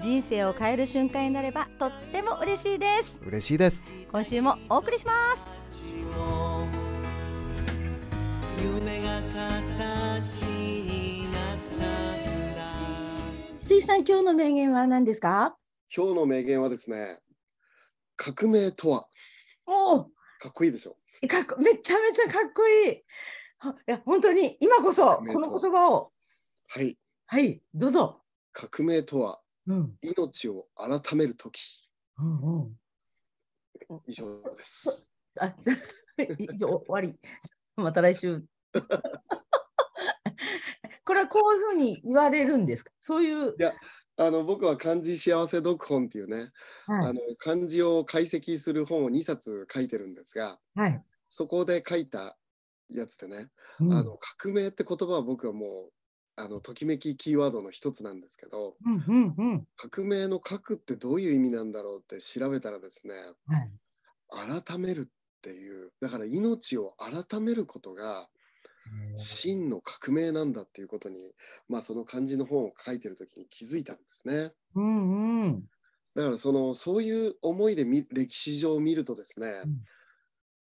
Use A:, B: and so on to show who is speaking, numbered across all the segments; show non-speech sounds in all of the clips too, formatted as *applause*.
A: 人生を変える瞬間になればとっても嬉しいです。
B: 嬉しいです。
A: 今週もお送りします。
C: 夢が形になったら
A: 水さん今日の名言は何ですか？
B: 今日の名言はですね革命とは。
A: おお
B: かっこいいでしょ。
A: かっこめちゃめちゃかっこいい。あいや本当に今こそこの言葉を。
B: はい。
A: はいどうぞ。
B: 革命とは。
A: うん
B: 命を改める時。
A: うんうん。
B: 以上です。
A: あ以上終わり。また来週。*laughs* これはこういうふうに言われるんですか？そういう。
B: いやあの僕は漢字幸せ読本っていうね、
A: はい。
B: あの漢字を解析する本を2冊書いてるんですが
A: はい、
B: そこで書いたやつでね、
A: うん。
B: あの革命って言葉は僕はもうあのときめきキーワードの一つなんですけど
A: うんうんうん。
B: 革命の革ってどういう意味なんだろうって調べたらですね
A: はい。
B: 改めるっていうだから命を改めることが真の革命なんだっていうことに、まあ、その漢字の本を書いてる時に気づいたんですね。
A: うんうん。
B: だからそのそういう思いで見歴史上見るとですね、
A: うん。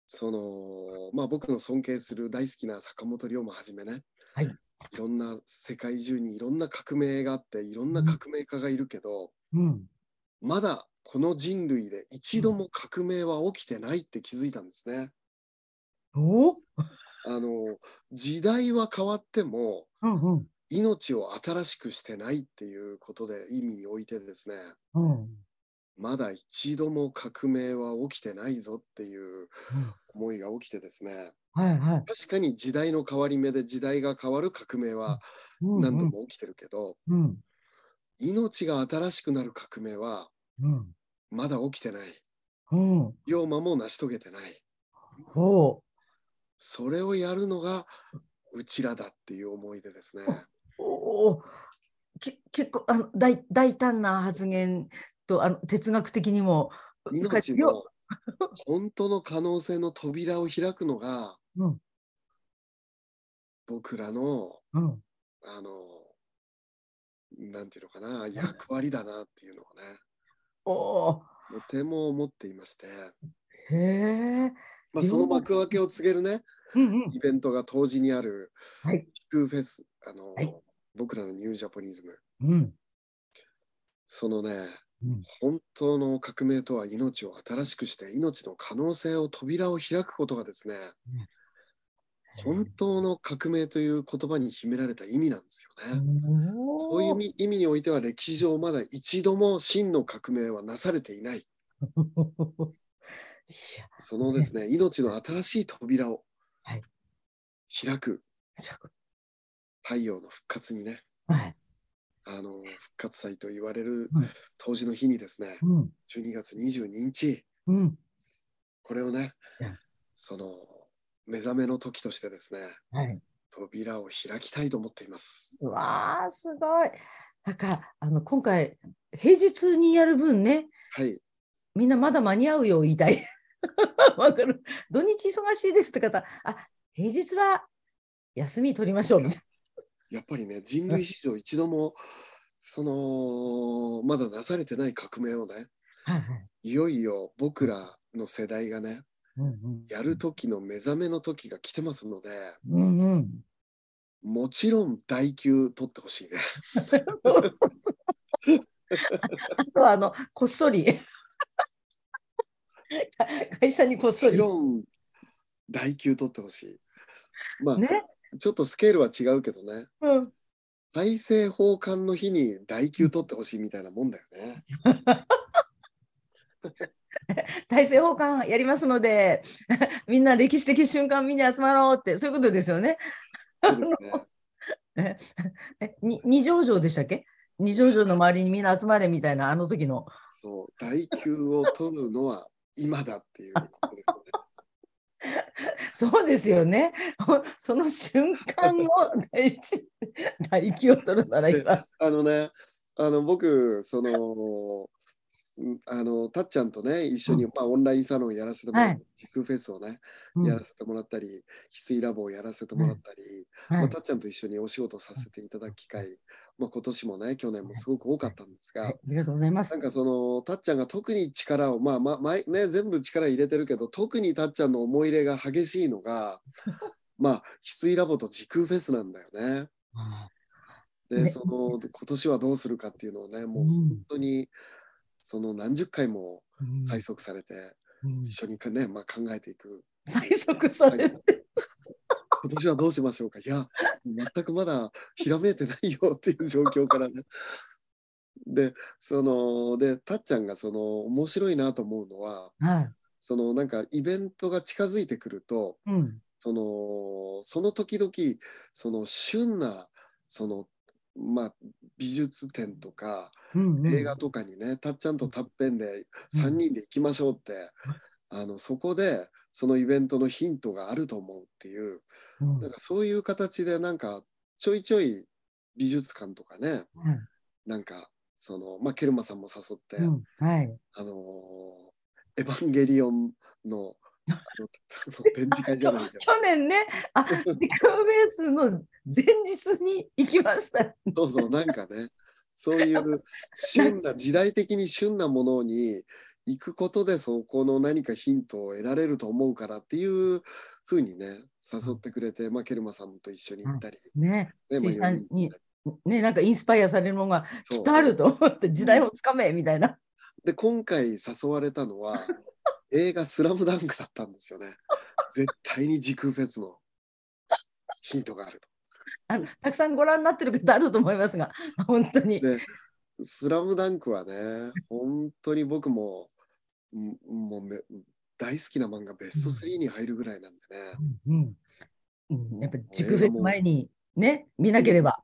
B: そのまあ僕の尊敬する大好きな坂本龍馬はじめね、
A: はい
B: いろんな世界中にいろんな革命があっていろんな革命家がいるけど、
A: うん。
B: まだこの人類で一度も革命は起きてないって気づいたんですね。
A: お？
B: あの時代は変わっても
A: うんうん。
B: 命を新しくしてないっていうことで意味においてですね。
A: うん。
B: まだ一度も革命は起きてないぞっていう思いが起きてですね
A: はいはい。
B: 確かに時代の変わり目で時代が変わる革命は何度も起きてるけど、
A: うん。
B: 命が新しくなる革命は
A: うん。
B: まだ起きてない。
A: うん。
B: 龍馬も成し遂げてない。
A: ほ
B: それをやるのがうちらだっていう思いでですね。
A: うおお。け結構あの大大胆な発言とあの哲学的にも
B: 命の本当の可能性の扉を開くのが
A: うん。
B: 僕らの
A: うん。
B: あのなんていうのかな役割だなっていうのをね。
A: おお
B: とても思っていまして、
A: へえ
B: まあ、その幕開けを告げるね
A: うんうん。
B: イベントが当時にある
A: はい。
B: フェスあの、
A: はい。
B: 僕らのニュージャポニズム。
A: うん。
B: そのね
A: うん。
B: 本当の革命とは命を新しくして命の可能性を扉を開くことがですね本当の革命という言葉に秘められた意味なんですよね。そういう意味においては歴史上まだ一度も真の革命はなされていない。*laughs* そのですね、命の新しい扉を
A: はい。
B: 開く。太陽の復活にね、
A: はい。
B: あの復活祭と言われる
A: うん。
B: 当時の日にですね、
A: うん。
B: 12月22日、
A: うん。
B: これをね
A: うん、
B: その目覚めの時としてですね、
A: はい。
B: 扉を開きたいと思っています。
A: うわーすごい。だからあの今回平日にやる分ね
B: はい、
A: みんなまだ間に合うよ言いたいわかる。土日忙しいですって方あ平日は休み取りましょう
B: やっぱりね、人類史上一度も、その、まだなされてない革命をね、
A: な、はいはい。
B: いよいよ僕らの世代がね、やる時の目覚めの時が来てますので、
A: うんうん。
B: もちろん代給取ってほしいね。
A: あとはあのこっそり。会社にこっ
B: も
A: そり。
B: ちろん代給取ってほしい。まあ、
A: ね、
B: ちょっとスケールは違うけどね、
A: うん、
B: 大政奉還の日に代給取ってほしいみたいなもんだよね。*laughs* *laughs*
A: 大政奉還やりますので *laughs* みんな歴史的瞬間見に集まろうってそういうことですよね。二条城でしたっけ？二条城の周りにみんな集まれみたいなあの時の。
B: そう、代給を取るのは今だっていうことですよね。
A: そうですよね。ほ *laughs* その瞬間を第一、第一を取るなら
B: で
A: 今。
B: あのね、あの僕、その、んあの、たっちゃんとね、一緒に、
A: うん。
B: まあ、オンラインサロンやらせてもらって、
A: はい。
B: 時空フェスをね、
A: うん。
B: やらせてもらったり、翡翠ラボをやらせてもらったり、まあ、
A: はい。
B: たっちゃんと一緒にお仕事させていただく機会、まあ、今年もね、去年もすごく多かったんですが、
A: はい。ありがとうございます。
B: なん。かそのたっちゃんが特に力をまあまあ前ね全部力入れてるけど特にたっちゃんの思い入れが激しいのが *laughs* まあ翡翠ラボと時空フェスなんだよね。で、
A: ね。
B: その今年はどうするかっていうのをねもう
A: うん。
B: 本当にその何十回も
A: うん
B: 催促されて
A: うん
B: 一緒にね、まあ、考えていく。
A: 催促される。
B: 今年はどうしましょうかいや全くまだひらめいてないよっていう状況からね。でそのでたっちゃんがその面白いなと思うのは
A: はい。
B: そのなんかイベントが近づいてくると
A: うん。
B: そのその時々その旬なそのまあ美術展とか
A: うんうん。
B: 映画とかにね、たっちゃんとたっぺんで3人で行きましょうって、あのそこでそのイベントのヒントがあると思うっていう
A: うん。
B: なんかそういう形でなんかちょいちょい美術館とかね
A: うん。
B: なんかそのまあケルマさんも誘って、
A: うん。はい。
B: あのーエヴァンゲリオンの展示会じゃない
A: 去年ね、あ、ビッグベースの前日に行きました。
B: そうそうなんかね。そういう旬な時代的に旬なものに行くことでそこの何かヒントを得られると思うからっていうふうにね誘ってくれて、まあ、ケルマさんと一緒に行ったり、
A: ね、
B: ねまあ
A: 水さん
B: 四人
A: に
B: で、
A: ね、なんかインスパイアされるものがきっとあると思って、時代をつかめみたいな。
B: で今回誘われたのは映画「スラムダンクだったんですよね絶対に時空フェスのヒントがあると。
A: あのたくさんご覧になってる方あると思いますが、本当に。
B: で「スラムダンクはね本当に僕もんもうめ大好きな漫画ベスト3に入るぐらいなんでね、
A: うんうん、やっぱ時空フェス前にね、見なければ。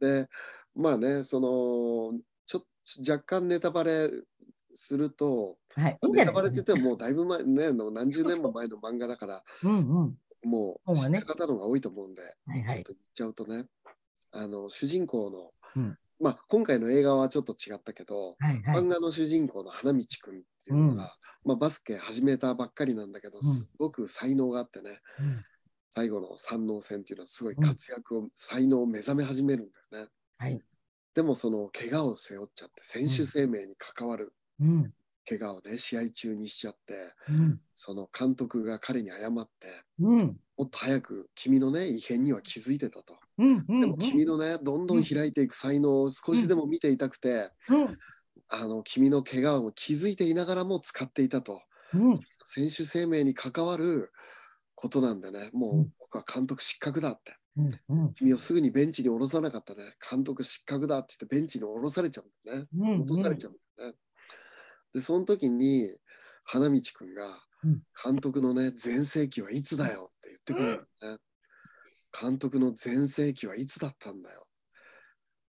B: でまあねそのちょ若干ネタバレすると
A: はい。
B: ネタバレって言ってももうだいぶ前ね何十年も前の漫画だから
A: うんうん。
B: もう知ってる方の方が多いと思うんで、
A: はいはい。
B: ちょっと言っちゃうとねあの主人公の、
A: うん
B: まあ今回の映画はちょっと違ったけど、
A: はいはい
B: 漫。画の主人公の花道くんっていうのが、まあ、バスケ始めたばっかりなんだけど、
A: ん
B: すごく才能があってね
A: うん
B: 最後の三能戦っていうのはすごい活躍を、才能を目覚め始めるんだよね。
A: はい。
B: でもその怪我を背負っちゃって選手生命に関わる
A: うん。
B: 怪我をね試合中にしちゃって
A: うん。
B: その監督が彼に謝って
A: うん。
B: もっと早く君のね異変には気づいてたと。
A: うん。うん。
B: でも君のねどんどん開いていく才能を少しでも見ていたくて、
A: うん。
B: あの君の怪我を気づいていながらも使っていたと。
A: うん。
B: 選手生命に関わることなんでね、も
A: う
B: う僕は監督失格だって。
A: うん。うん。
B: 君をすぐにベンチに下ろさなかったね、監督失格だって言ってベンチに下ろされちゃうんだよね。
A: うん。
B: 落とされちゃうんだよね。で、その時に花道くんが
A: うん
B: 監督のね、全盛期はいつだよって言ってくれるのね。監督の全盛期はいつだったんだよ。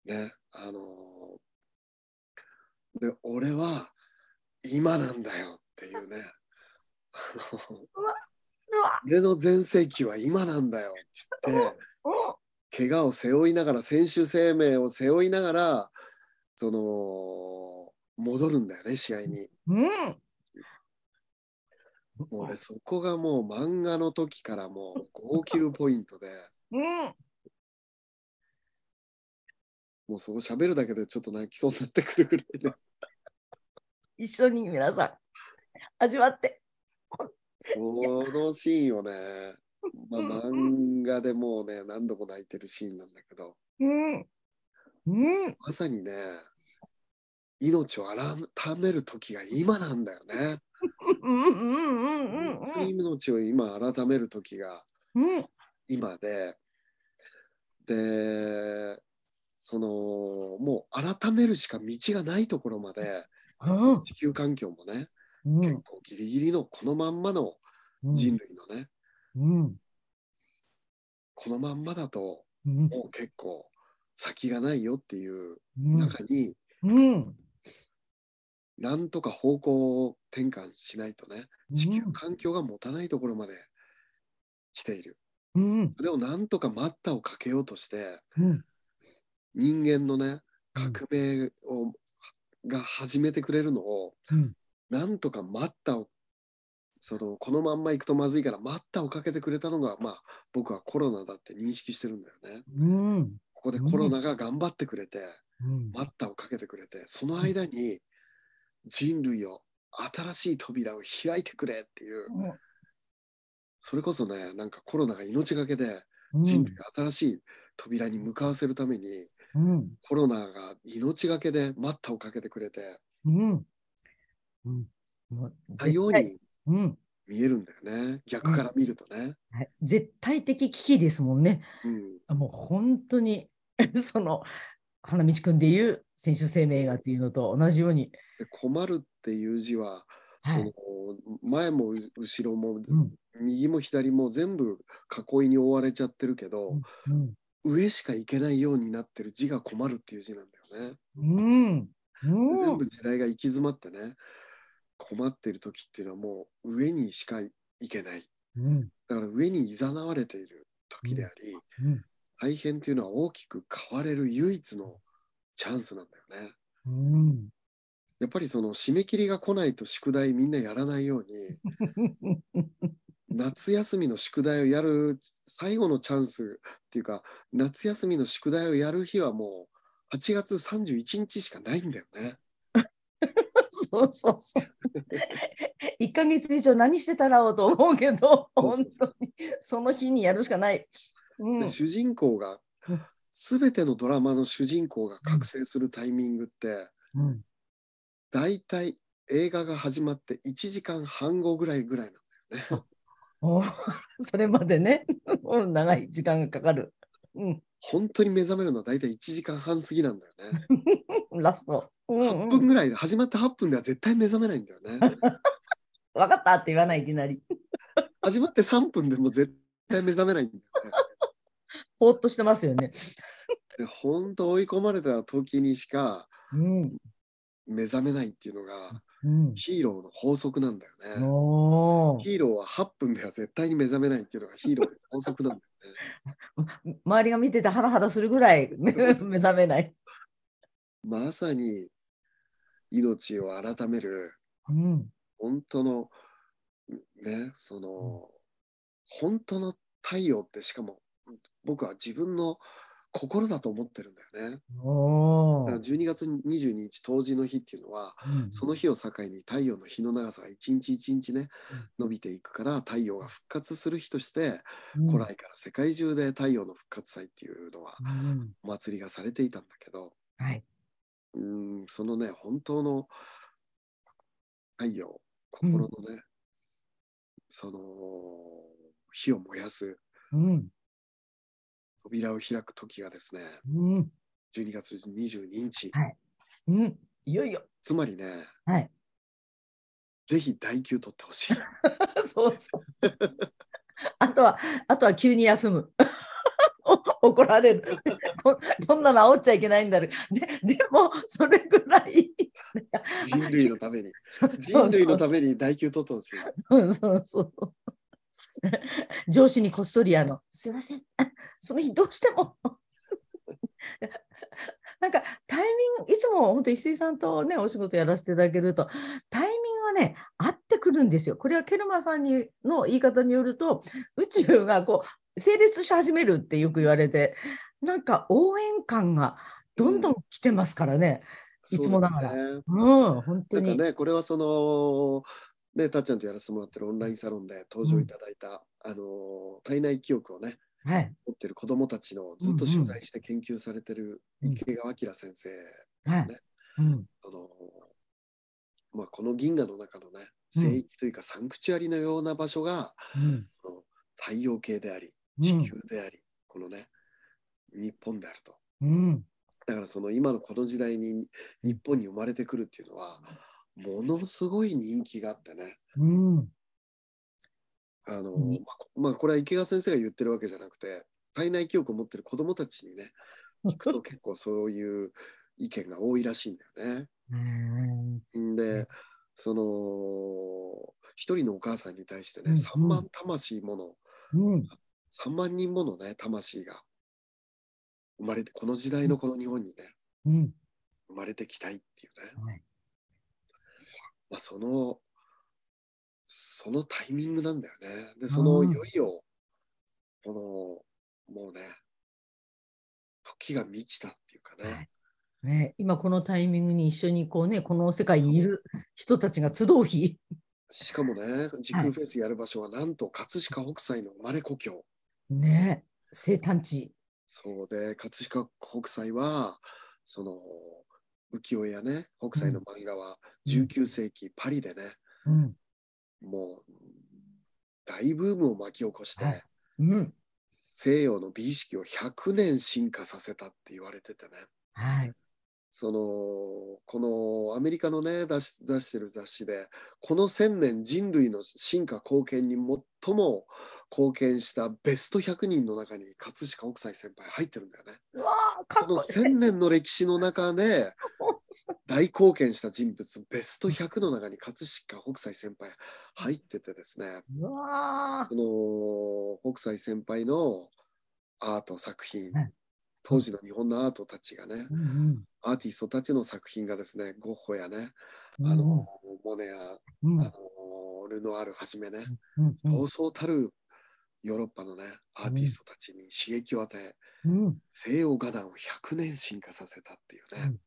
B: ね、あのーで、俺は今なんだよっていうね。俺の全盛期は今なんだよって言って、怪我を背負いながら、選手生命を背負いながら、その、戻るんだよね、試合に。
A: うん。
B: もう俺、そこがもう漫画の時からもう号泣ポイントで、
A: うん。
B: もうそう喋るだけでちょっと泣きそうになってくるぐらいで、
A: 一緒に皆さん味わって。
B: そのシーンをね、まあ、漫画でもうね、何度も泣いてるシーンなんだけど、
A: うん。うん。
B: まさにね、命を改める時が今なんだよね。命を今改める時が
A: うん。
B: 今で、で、その、もう改めるしか道がないところまで、
A: うん。
B: 地球環境もね、
A: うん。
B: 結構ギリギリのこのまんまの人類のね、
A: うん。
B: このまんまだと
A: うん。
B: もう結構先がないよっていう
A: うん。
B: 中に、
A: うん。
B: なんとか方向転換しないとね地球
A: うん
B: 環境が持たないところまで来ている。
A: うん。
B: それをなんとか待ったをかけようとして
A: うん。
B: 人間のね
A: うん
B: 革命を、が始めてくれるのを
A: うん。
B: なんとか待ったをそのこのまんま行くとまずいから待ったをかけてくれたのがまあ僕はコロナだって認識してるんだよね。
A: うん。
B: ここでコロナが頑張ってくれて、
A: うん。
B: 待ったをかけてくれてその間に人類を新しい扉を開いてくれっていうそれこそねなんかコロナが命がけで
A: うん。
B: 人類が新しい扉に向かわせるために
A: うん。
B: コロナが命がけで待ったをかけてくれて
A: うん。うん。もう
B: 多様に
A: うん。
B: 見えるんだよね逆から見るとね。
A: はい絶対的危機ですもんね。
B: うん
A: もう本当に *laughs* その花道くんでいう選手生命がっていうのと同じように、
B: で困るっていう字は、
A: はい。
B: その前もう後ろも、
A: うん。
B: 右も左も全部囲いに覆われちゃってるけど、
A: うん。
B: 上しか行けないようになってる字が困るっていう字なんだよね。
A: うん。
B: 全部時代が行き詰まってね困ってる時っていうのはもう上にしか行けない。
A: うん。
B: だから上に誘われている時であり、
A: うん。
B: 大変っていうのは大きく変われる唯一のチャンスなんだよね。
A: うん
B: やっぱりその締め切りが来ないと宿題みんなやらないように夏休みの宿題をやる最後のチャンスっていうか夏休みの宿題をやる日はもう8月31日しかないんだよね。
A: そうそうそう。1ヶ月以上何してたらおうと思うけど、本当にその日にやるしかない。うん
B: で主人公が
A: うん
B: 全てのドラマの主人公が覚醒するタイミングって
A: うん
B: 大体映画が始まって1時間半後ぐらいぐらいなんだよね。*laughs*
A: おそれまでね、*laughs* もう長い時間がかかる。うん、
B: 本当に目覚めるのは大体1時間半過ぎなんだよね。*laughs*
A: ラスト。うんうん
B: 8分ぐらいで始まって8分では絶対目覚めないんだよね。
A: 分かったって言わないいきなり。
B: 始まって3分でも絶対目覚めないんだよね。
A: ぼーっとしてますよね。
B: で本当追い込まれた時にしか
A: うん。
B: 目覚めないっていうのが
A: うん。
B: ヒーローの法則なんだよね。
A: おー
B: ヒーローは8分では絶対に目覚めないっていうのがヒーローの法則なんだよね。*laughs*
A: 周りが見ててハラハラするぐらい目目覚めない。
B: まさに命を改める
A: うん。
B: 本当のねその本当の太陽ってしかも僕は自分の心だと思ってるんだよね。
A: お
B: だから12月22日冬至の日っていうのはその日を境に太陽の日の長さが一日一日ね伸びていくから太陽が復活する日として古来から世界中で太陽の復活祭っていうのは
A: うん
B: お祭りがされていたんだけど
A: はい。
B: うんそのね本当の太陽心のね、その火を燃やす
A: うん。
B: 扉を開く時がですね
A: うん。
B: 12月22日、
A: はいうん。いよいよ。
B: つまりね
A: はい。
B: ぜひ代休取ってほしい *laughs*
A: そうそう。あとは、あとは急に休む。お *laughs* 怒られるこ。こんなの煽っちゃいけないんだで。でも、それぐらい。
B: 人類のために *laughs* 人類のために代休取ってほしい
A: そうそうそう。*laughs* 上司にこっそりあの、すいません、*laughs* その日どうしても。*laughs* なんかタイミング、いつも本当石井さんとね、お仕事やらせていただけると、タイミングがね、合ってくるんですよ。これはケルマさんにの言い方によると、宇宙がこう、成立し始めるってよく言われて、なんか応援感がどんどん来てますからね。いつもながら
B: そうね
A: うん、本当に。
B: なんかね、これはその、ね、たっちゃんとやらせてもらってるオンラインサロンで登場いただいた、あの体内記憶をね、
A: はい。
B: 持ってる子どもたちのずっと取材して研究されてる
A: うん
B: 池川明先生
A: はい。
B: ね
A: うん。
B: そのまあ、この銀河の中のね
A: うん
B: 聖域というかサンクチュアリのような場所が、
A: うん。
B: 太陽系であり
A: うん
B: 地球であり、このね日本であると
A: うん。
B: だからその今のこの時代に日本に生まれてくるっていうのはものすごい人気があってね。
A: うん。
B: あの、
A: うん。
B: まあこれは池川先生が言ってるわけじゃなくて体内記憶を持ってる子どもたちにね聞くと結構そういう意見が多いらしいんだよね。*laughs* で、その、一人のお母さんに対してね、
A: うん。
B: 3万魂もの、
A: うん。
B: 3万人ものね、魂が生まれて、この時代のこの日本にね、
A: うん。
B: 生まれてきたいっていうね。
A: はい
B: まあ、その、そのタイミングなんだよね。で、その、
A: うん
B: いよいよ、この、もうね、時が満ちたっていうかね。
A: はいね、今このタイミングに一緒にこうねこの世界にいる人たちが集う日。
B: しかもね、時空フェスやる場所はなんと葛飾北斎の生まれ故郷。
A: ね生誕地。
B: そうで、葛飾北斎は、その、浮世絵やね、北斎の漫画は。
A: うん
B: 19世紀パリでね、
A: うん。
B: もう大ブームを巻き起こして、
A: はい。うん。
B: 西洋の美意識を100年進化させたって言われててね。
A: はい
B: そのこのアメリカのね出し出してる雑誌でこの1000年人類の進化貢献に最も貢献したベスト100人の中に葛飾北斎先輩入ってるんだよね。この
A: こいい。
B: 1000年の歴史の中で *laughs* 大貢献した人物ベスト100の中に葛飾北斎先輩入っててですねこの北斎先輩のアート作品
A: はい
B: 当時の日本のアートたちがね
A: ーうん。
B: アーティストたちの作品がですねゴッホやね
A: うん
B: あのモネや
A: うん。
B: あのルノアールはじめね
A: うんうん
B: そうそうたるヨーロッパのねアーティストたちに刺激を与え
A: うん。
B: 西洋画壇を100年進化させたっていうね、
A: うん。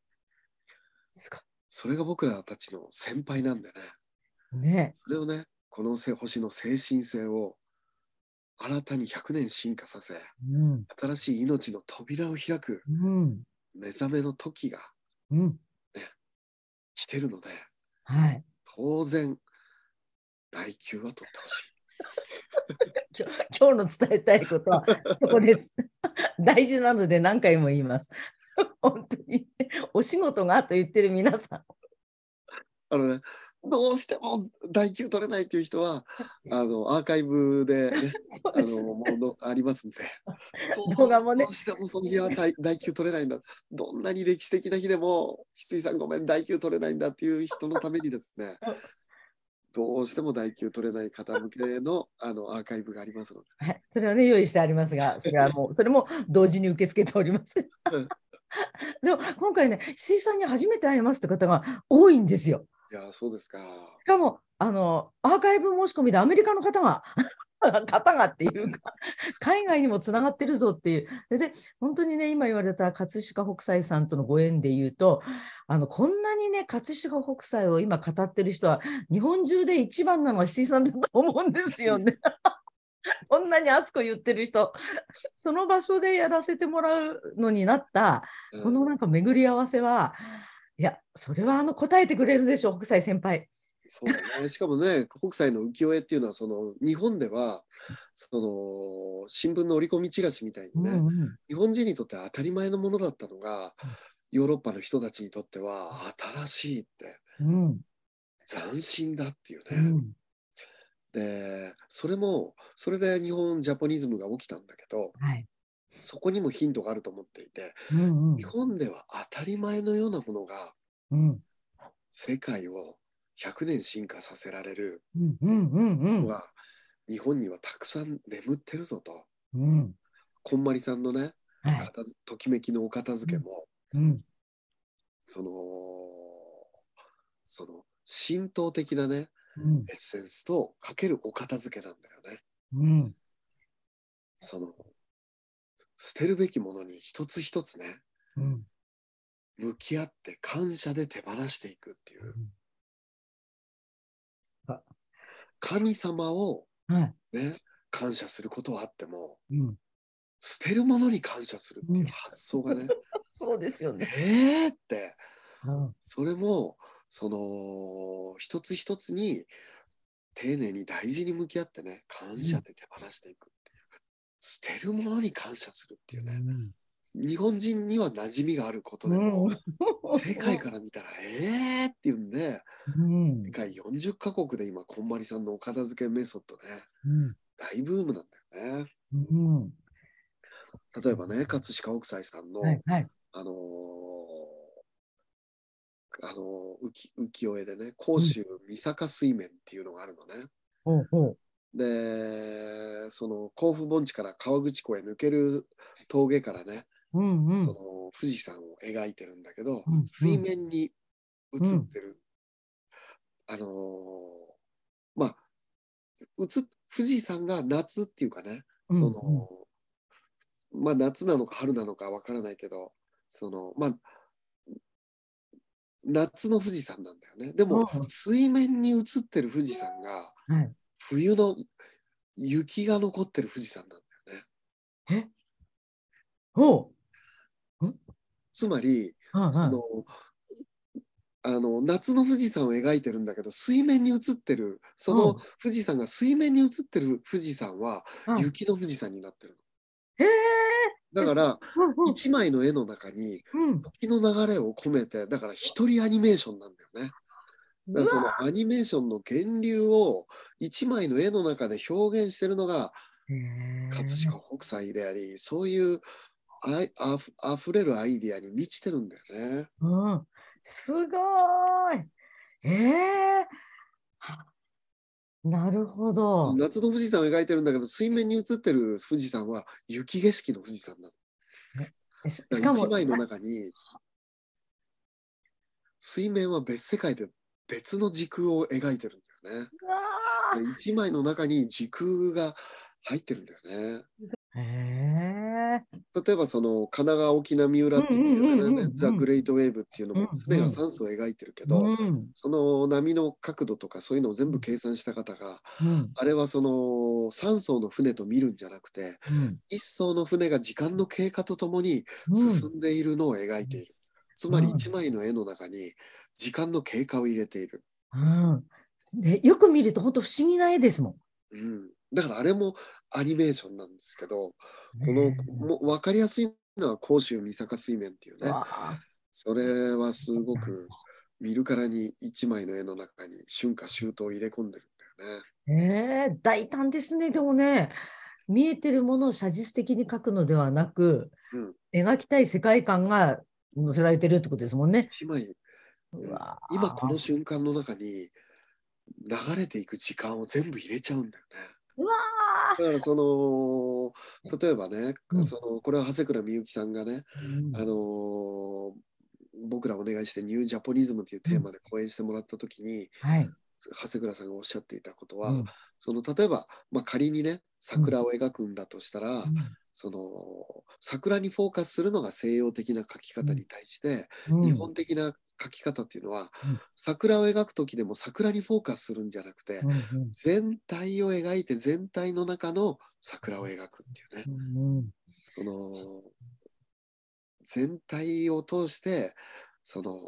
A: す
B: それが僕らたちの先輩なんでね。
A: ね。
B: それをねこの星の精神性を新たに100年進化させ
A: うん
B: 新しい命の扉を開く
A: うん
B: 目覚めの時が
A: うん
B: 来てるので
A: はい
B: 当然第9は取ってほしい。*laughs*
A: 今日今日の伝えたいことは *laughs* そこです。大事なので何回も言います。本当にお仕事がと言ってる皆さん。
B: あのね、どうしても第9取れないっていう人は、あのアーカイブで、*laughs* ね、あのものありますんで、*laughs*
A: 動画もね。
B: どうしてもその日は第第9取れないんだ。どんなに歴史的な日でも、翡翠さんごめん、第9取れないんだっていう人のためにですね、*laughs* どうしても第9取れない方向けのあのアーカイブがありますので、
A: はい、それはね用意してありますが、それはもうそれも同時に受け付けております。でも今回ね、石井さんに初めて会いますって方が多いんですよ。
B: いや、そうですか。
A: しかもあのアーカイブ申し込みでアメリカの方が *laughs* 方がっていうか海外にもつながってるぞっていうでで本当にね今言われた葛飾北斎さんとのご縁で言うとあのこんなにね葛飾北斎を今語ってる人は日本中で一番なのは石井さんだと思うんですよね。*laughs* こんなに熱く言ってる人その場所でやらせてもらうのになった
B: うん
A: このなんか巡り合わせはいやそれはあの答えてくれるでしょう北斎先輩。
B: そうだね。しかもね、北斎の浮世絵っていうのは、その日本では、その新聞の折り込みチラシみたいにね、
A: うんうん
B: 日本人にとっては当たり前のものだったのが、ヨーロッパの人たちにとっては新しいって、
A: うん
B: 斬新だっていうね。
A: うん
B: で、それも、それで日本ジャポニズムが起きたんだけど、
A: はい
B: そこにもヒントがあると思っていて、
A: うんうん。
B: 日本では当たり前のようなものが
A: うん。
B: 世界を100年進化させられる
A: うんうんうんうん。
B: のが、日本にはたくさん眠ってるぞと。
A: うん。
B: こんまりさんのね、
A: はい。
B: ときめきのお片付けも、
A: うん。
B: その、その、浸透的なね、
A: うん。
B: エッセンスとかけるお片付けなんだよね。
A: うん。
B: その、捨てるべきものに一つ一つね、
A: うん。
B: 向き合って感謝で手放していくっていう。
A: あ。
B: 神様を
A: はい。
B: ね、感謝することはあっても、
A: うん。
B: 捨てるものに感謝するっていううん発想がね、*laughs*
A: そうですよね。
B: えーって、
A: うん。
B: それも、その、一つ一つに丁寧に大事に向き合ってね、感謝で手放していく。捨てるものに感謝するっていうね、日本人には馴染みがあることで。も、世界から見たら、えーっていうんで、
A: うん。
B: 世界40カ国で今、こんまりさんのお片付けメソッドね、
A: うん。
B: 大ブームなんだよね。
A: うん。
B: 例えばね、葛飾北斎さんの、
A: はいはい。
B: あのーあの浮浮世絵でね甲州三坂水面っていうのがあるのね。
A: ほうほう。
B: でその甲府盆地から川口湖へ抜ける峠からね、
A: うんうん。
B: その富士山を描いてるんだけど、
A: うん
B: 水面に映ってる、あのーまあ映っ富士山が夏っていうかね、
A: うん
B: そのまあ夏なのか春なのかわからないけどそのまあ夏の富士山なんだよね。でも、
A: うん。
B: 水面に映ってる富士山が
A: はい。
B: 冬の雪が残ってる富士山なんだよね
A: え？ほ
B: つまり
A: う。はいはい。
B: そのあの夏の富士山を描いてるんだけど水面に映ってるその
A: うん
B: 富士山が水面に映ってる富士山は
A: はい
B: 雪の富士山になってる
A: へえ。
B: の。だから
A: うんうん
B: 一枚の絵の中に
A: うん。
B: 時の流れを込めてだから一人アニメーションなんだよね。だからそのアニメーションの源流を一枚の絵の中で表現してるのが葛飾北斎でありそういうあいあふあふれるアイディアに満ちてるんだよね。
A: うん。すごーい。ええはなるほど。
B: 夏の富士山を描いてるんだけど水面に映ってる富士山は雪景色の富士山なの。
A: えし
B: だか
A: も、
B: 一枚の中に水面は別世界で別の時空を描いてるんだよね。一枚の中に時空が入ってるんだよね。例えばその神奈川沖波浦っていう有ねザ・グレート・ウェーブっていうのも
A: うんうん
B: 船が酸素を描いてるけど、
A: うん。
B: その波の角度とかそういうのを全部計算した方が
A: うん。
B: あれはその3艘の船と見るんじゃなくて
A: うん。
B: 一艘の船が時間の経過とともに
A: うん
B: 進んでいるのを描いている。つまり
A: うん
B: 一枚の絵の中に時間の経過を入れている。
A: うん。で、よく見ると本当不思議な絵ですも
B: うん、だからあれもアニメーションなんですけど、
A: ん。
B: この
A: ね
B: も分かりやすいのは甲州三坂水面っていう
A: え
B: ね。それはすごく見るからに一枚の絵の中に春夏秋冬を入れ込んでるんだよね。
A: ええ大胆ですね。でもね、見えてるものを写実的に描くのではなく、
B: うん
A: 描きたい世界観が載せられてるってことですもんね。
B: 一枚今この瞬間の中に流れていく時間を全部入れちゃうんだよね。だからその例えばね、
A: うん。
B: そのこれは長谷倉美幸さんがね、
A: うん。
B: あのー僕らお願いしてニュージャポニズムというテーマで講演してもらった時に、
A: はい。
B: 長谷倉さんがおっしゃっていたことは、
A: うん。
B: その例えば、まあ、仮にね桜を描くんだとしたら、その桜にフォーカスするのが西洋的な描き方に対して、
A: うん。
B: 日本的な描き方っていうのは、
A: うん。
B: 桜を描く時でも桜にフォーカスするんじゃなくて、全体を描いて全体の中の桜を描くっていうね、
A: うん
B: その全体を通してその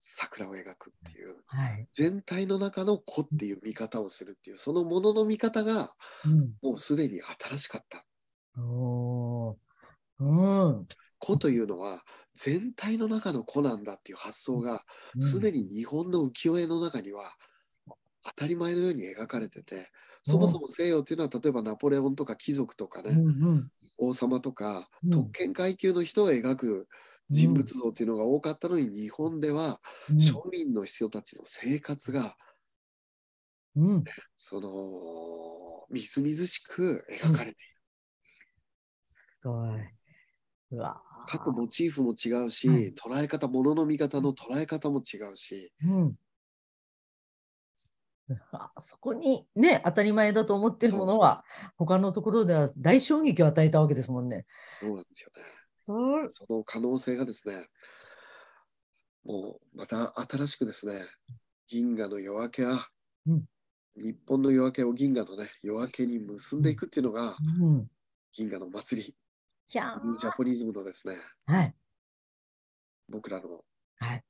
B: 桜を描くっていう。
A: はい。
B: 全体の中の子っていう見方をするっていうそのものの見方が
A: うん。
B: もうすでに新しかった。
A: うん。
B: 子というのは全体の中の子なんだっていう発想が
A: うん。
B: すでに日本の浮世絵の中には当たり前のように描かれててそもそも西洋っていうのは例えばナポレオンとか貴族とかね、王様とか
A: うん。
B: 特権階級の人を描く人物像っていうのが多かったのに日本では
A: うん。
B: 庶民の人たちの生活が
A: うん。
B: そのみずみずしく描かれている、
A: すごい。うわー。
B: 各モチーフも違うし、
A: はい
B: 捉え方ものの見方の捉え方も違うし。
A: うん。あそこにね、当たり前だと思ってるものは、他のところでは大衝撃を与えたわけですもんね。
B: そうなんですよね。
A: そう。
B: その可能性がですねもうまた新しくですね銀河の夜明けは、
A: うん。
B: 日本の夜明けを銀河のね夜明けに結んでいくっていうのが
A: うん。
B: 銀河の祭り
A: ひゃー
B: ニュージャポニズムのですね
A: はい。
B: 僕らの
A: はい。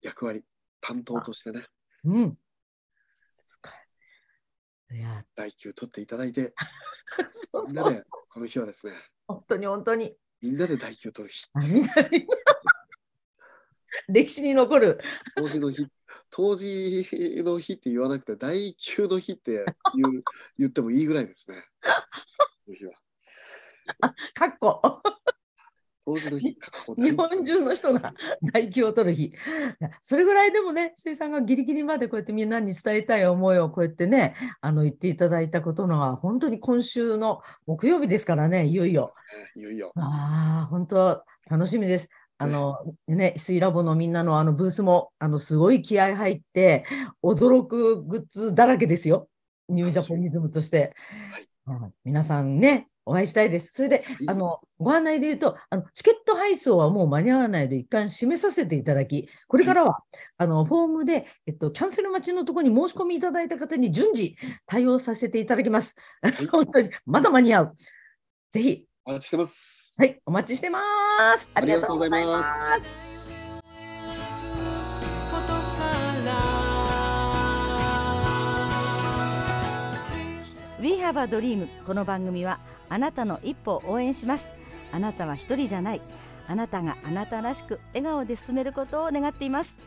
B: 役割担当としてね
A: うん。
B: 第9取っていただいて *laughs*
A: そうそう。
B: みんなでこの日はですね
A: 本当に本当に。
B: みんなで第9取る日 *laughs*
A: 歴史に残る。
B: 当時の日当時の日って言わなくて第9の日って言う言ってもいいぐらいですね *laughs* この日は *laughs*
A: かっこ。
B: 当時の日
A: 本中の人が唾液を取る日。それぐらいでもね、水さんがギリギリまでこうやってみんなに伝えたい思いをこうやってね、あの言っていただいたことのは、本当に今週の木曜日ですからね、いよいよ。
B: いよいよ。
A: ああ、本当楽しみです。あのね、水ラボのみんなのあのブースもあのすごい気合入って驚くグッズだらけですよ。ニュージャポニズムとして。うん皆さんね、お会いしたいです。それで、あのご案内で言うとあの、チケット配送はもう間に合わないので、一旦締めさせていただき、これからは、あのフォームで、えっと、キャンセル待ちのところに申し込みいただいた方に順次対応させていただきます。*laughs* 本当にまだ間に合う。ぜひ
B: お待ちしてます。
A: はい、お待ちしてます。ありがとうございます。
D: We have a dream この番組はあなたの一歩を応援します。あなたは一人じゃない。あなたがあなたらしく笑顔で進めることを願っています。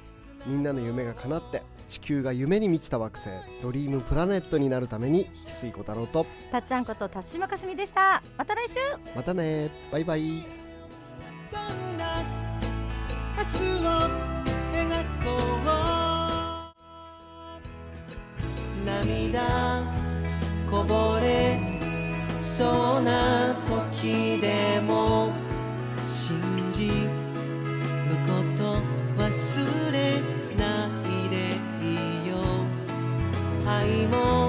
E: みんなの夢が叶って地球が夢に満ちた惑星ドリームプラネットになるために翡翠小太郎と
D: たっちゃんこと田島かすみでした。また来週。
E: またね。バイバイ。
C: どんな明日を描こう。涙こぼれそうな時でも信じること忘れないでいいよ愛も